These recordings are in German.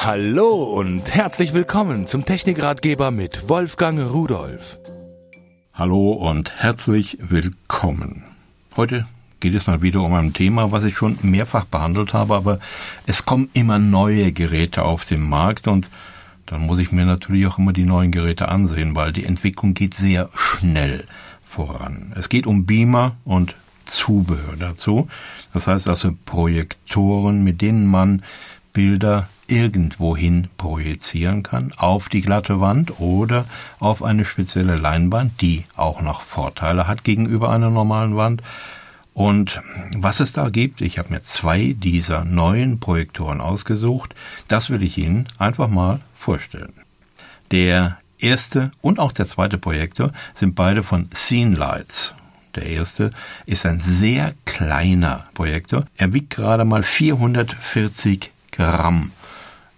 Hallo und herzlich willkommen zum Technikratgeber mit Wolfgang Rudolf. Hallo und herzlich willkommen. Heute geht es mal wieder um ein Thema, was ich schon mehrfach behandelt habe, aber es kommen immer neue Geräte auf den Markt und dann muss ich mir natürlich auch immer die neuen Geräte ansehen, weil die Entwicklung geht sehr schnell voran. Es geht um Beamer und Zubehör dazu. Das heißt also Projektoren, mit denen man Bilder irgendwohin projizieren kann, auf die glatte Wand oder auf eine spezielle Leinwand, die auch noch Vorteile hat gegenüber einer normalen Wand. Und was es da gibt, ich habe mir zwei dieser neuen Projektoren ausgesucht, das will ich Ihnen einfach mal vorstellen. Der erste und auch der zweite Projektor sind beide von Scene Lights. Der erste ist ein sehr kleiner Projektor. Er wiegt gerade mal 440 Gramm.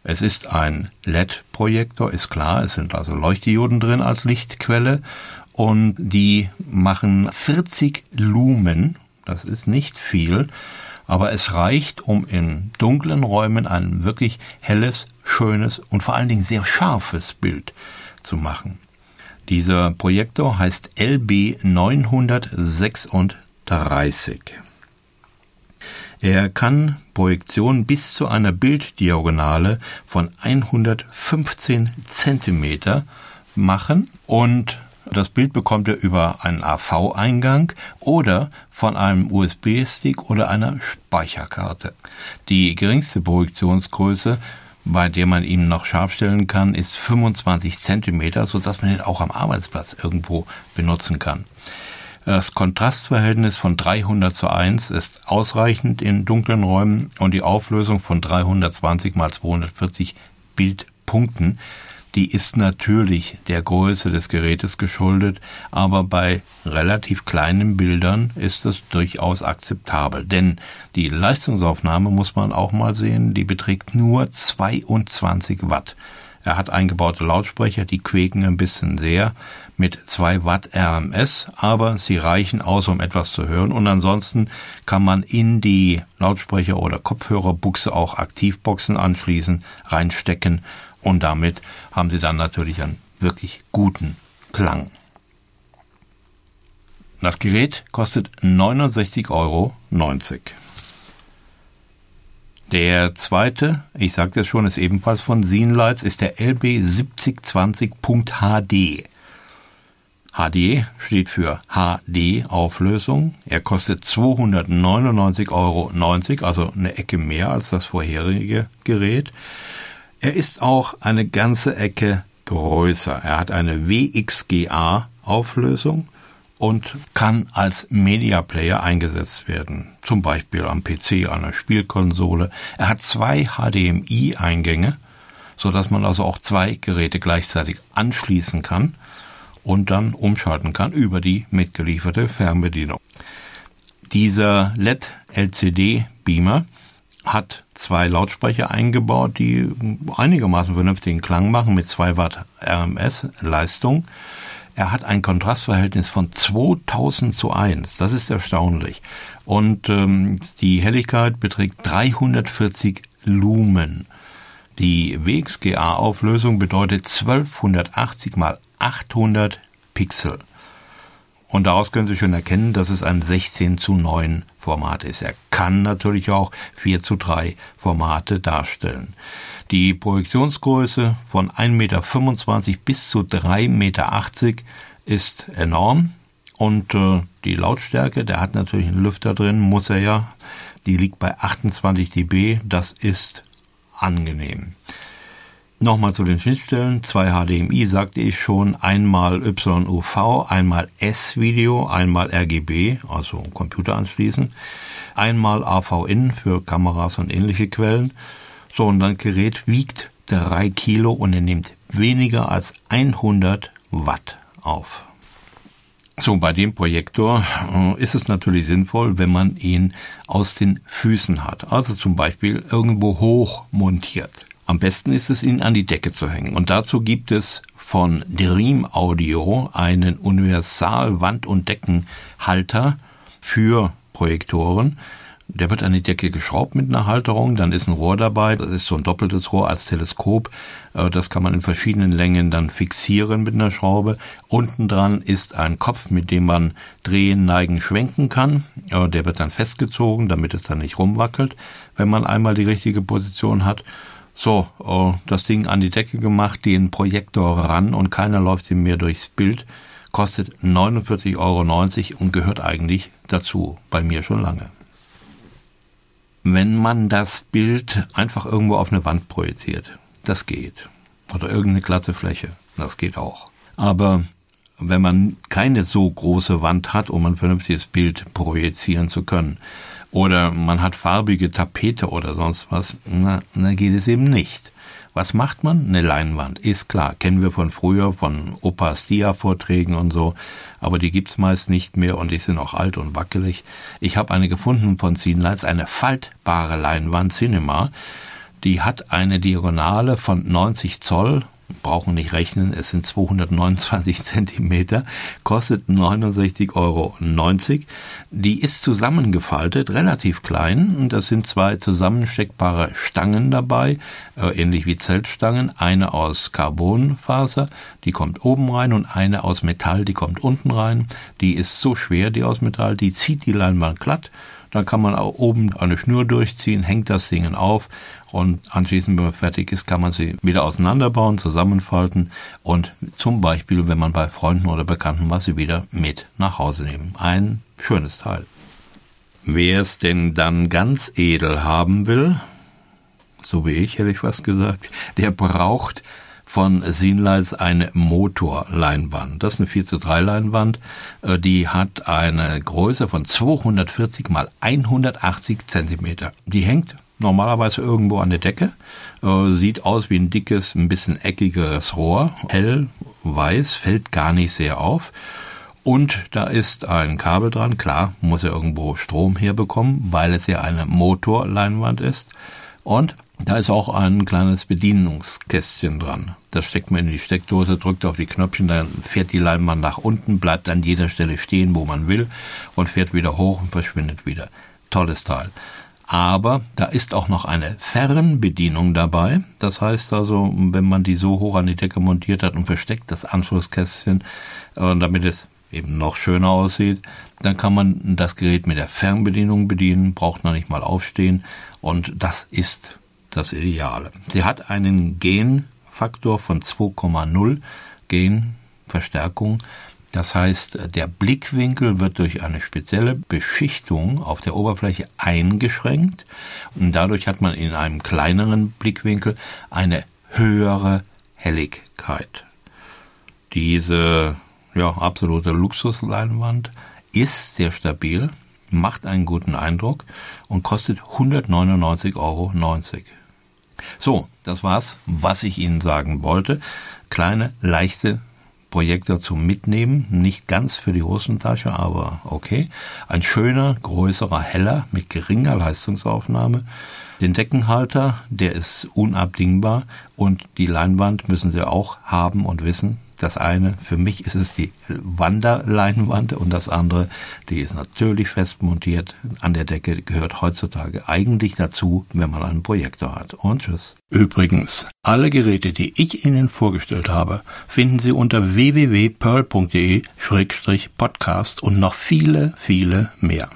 Es ist ein LED-Projektor, ist klar, es sind also Leuchtdioden drin als Lichtquelle und die machen 40 Lumen, das ist nicht viel, aber es reicht, um in dunklen Räumen ein wirklich helles, schönes und vor allen Dingen sehr scharfes Bild zu machen. Dieser Projektor heißt LB 936. Er kann Projektionen bis zu einer Bilddiagonale von 115 Zentimeter machen und das Bild bekommt er über einen AV-Eingang oder von einem USB-Stick oder einer Speicherkarte. Die geringste Projektionsgröße, bei der man ihn noch scharf stellen kann, ist 25 Zentimeter, sodass man ihn auch am Arbeitsplatz irgendwo benutzen kann. Das Kontrastverhältnis von 300 zu 1 ist ausreichend in dunklen Räumen und die Auflösung von 320 mal 240 Bildpunkten, die ist natürlich der Größe des Gerätes geschuldet, aber bei relativ kleinen Bildern ist es durchaus akzeptabel, denn die Leistungsaufnahme muss man auch mal sehen, die beträgt nur 22 Watt. Er hat eingebaute Lautsprecher, die quäken ein bisschen sehr mit 2 Watt RMS, aber sie reichen aus, um etwas zu hören. Und ansonsten kann man in die Lautsprecher- oder Kopfhörerbuchse auch Aktivboxen anschließen, reinstecken und damit haben sie dann natürlich einen wirklich guten Klang. Das Gerät kostet 69,90 Euro. Der zweite, ich sagte es schon, ist ebenfalls von Zenlights, ist der LB7020.HD. HD steht für HD Auflösung. Er kostet 299,90 Euro, also eine Ecke mehr als das vorherige Gerät. Er ist auch eine ganze Ecke größer. Er hat eine WXGA Auflösung und kann als Media Player eingesetzt werden. Zum Beispiel am PC, der Spielkonsole. Er hat zwei HDMI-Eingänge, so dass man also auch zwei Geräte gleichzeitig anschließen kann und dann umschalten kann über die mitgelieferte Fernbedienung. Dieser LED-LCD-Beamer hat zwei Lautsprecher eingebaut, die einigermaßen vernünftigen Klang machen mit 2 Watt RMS Leistung. Er hat ein Kontrastverhältnis von 2000 zu 1. Das ist erstaunlich. Und ähm, die Helligkeit beträgt 340 Lumen. Die WXGA-Auflösung bedeutet 1280 mal 800 Pixel. Und daraus können Sie schon erkennen, dass es ein 16 zu 9 Format ist. Er kann natürlich auch 4 zu 3 Formate darstellen. Die Projektionsgröße von 1,25 Meter bis zu 3,80 Meter ist enorm. Und äh, die Lautstärke, der hat natürlich einen Lüfter drin, muss er ja. Die liegt bei 28 dB. Das ist angenehm. Nochmal zu den Schnittstellen. Zwei HDMI sagte ich schon. Einmal YUV, einmal S-Video, einmal RGB, also Computer anschließen. Einmal AV-In für Kameras und ähnliche Quellen. So, und dann Gerät wiegt drei Kilo und er nimmt weniger als 100 Watt auf. So, bei dem Projektor äh, ist es natürlich sinnvoll, wenn man ihn aus den Füßen hat. Also zum Beispiel irgendwo hoch montiert. Am besten ist es, ihn an die Decke zu hängen. Und dazu gibt es von Dream Audio einen Universal Wand- und Deckenhalter für Projektoren. Der wird an die Decke geschraubt mit einer Halterung, dann ist ein Rohr dabei, das ist so ein doppeltes Rohr als Teleskop, äh, das kann man in verschiedenen Längen dann fixieren mit einer Schraube. Unten dran ist ein Kopf, mit dem man drehen, neigen, schwenken kann. Äh, der wird dann festgezogen, damit es dann nicht rumwackelt, wenn man einmal die richtige Position hat. So, äh, das Ding an die Decke gemacht, den Projektor ran und keiner läuft ihm mehr durchs Bild. Kostet 49,90 Euro und gehört eigentlich dazu, bei mir schon lange wenn man das Bild einfach irgendwo auf eine Wand projiziert. Das geht. Oder irgendeine glatte Fläche. Das geht auch. Aber wenn man keine so große Wand hat, um ein vernünftiges Bild projizieren zu können, oder man hat farbige Tapete oder sonst was, na, na geht es eben nicht. Was macht man? Eine Leinwand. Ist klar, kennen wir von früher, von Opas Dia-Vorträgen und so, aber die gibt's meist nicht mehr und die sind auch alt und wackelig. Ich habe eine gefunden von Zienleitz, eine faltbare Leinwand Cinema. Die hat eine Diagonale von 90 Zoll brauchen nicht rechnen, es sind 229 Zentimeter, kostet 69,90 Euro. Die ist zusammengefaltet, relativ klein. Das sind zwei zusammensteckbare Stangen dabei, äh, ähnlich wie Zeltstangen. Eine aus Carbonfaser, die kommt oben rein und eine aus Metall, die kommt unten rein. Die ist so schwer, die aus Metall, die zieht die Leinwand glatt. Dann kann man auch oben eine Schnur durchziehen, hängt das Ding auf und anschließend, wenn man fertig ist, kann man sie wieder auseinanderbauen, zusammenfalten und zum Beispiel, wenn man bei Freunden oder Bekannten was, sie wieder mit nach Hause nehmen. Ein schönes Teil. Wer es denn dann ganz edel haben will, so wie ich, hätte ich fast gesagt, der braucht von Sinleis eine Motorleinwand. Das ist eine 4 zu 3 Leinwand. Äh, die hat eine Größe von 240 mal 180 Zentimeter. Die hängt normalerweise irgendwo an der Decke. Äh, sieht aus wie ein dickes, ein bisschen eckigeres Rohr. Hell, weiß, fällt gar nicht sehr auf. Und da ist ein Kabel dran. Klar, muss er irgendwo Strom herbekommen, weil es ja eine Motorleinwand ist. Und da ist auch ein kleines Bedienungskästchen dran. Das steckt man in die Steckdose, drückt auf die Knöpfchen, dann fährt die Leinwand nach unten, bleibt an jeder Stelle stehen, wo man will und fährt wieder hoch und verschwindet wieder. Tolles Teil aber da ist auch noch eine Fernbedienung dabei. Das heißt also, wenn man die so hoch an die Decke montiert hat und versteckt das Anschlusskästchen, äh, damit es eben noch schöner aussieht, dann kann man das Gerät mit der Fernbedienung bedienen, braucht noch nicht mal aufstehen und das ist das Ideale. Sie hat einen Genfaktor von 2,0 Genverstärkung das heißt, der Blickwinkel wird durch eine spezielle Beschichtung auf der Oberfläche eingeschränkt und dadurch hat man in einem kleineren Blickwinkel eine höhere Helligkeit. Diese ja, absolute Luxusleinwand ist sehr stabil, macht einen guten Eindruck und kostet 199,90 Euro. So, das war's, was ich Ihnen sagen wollte. Kleine, leichte Projektor zum Mitnehmen, nicht ganz für die Hosentasche, aber okay. Ein schöner, größerer, heller mit geringer Leistungsaufnahme. Den Deckenhalter, der ist unabdingbar und die Leinwand müssen Sie auch haben und wissen, das eine, für mich ist es die Wanderleinwand und das andere, die ist natürlich fest montiert an der Decke, gehört heutzutage eigentlich dazu, wenn man einen Projektor hat. Und tschüss. Übrigens, alle Geräte, die ich Ihnen vorgestellt habe, finden Sie unter www.pearl.de-podcast und noch viele, viele mehr.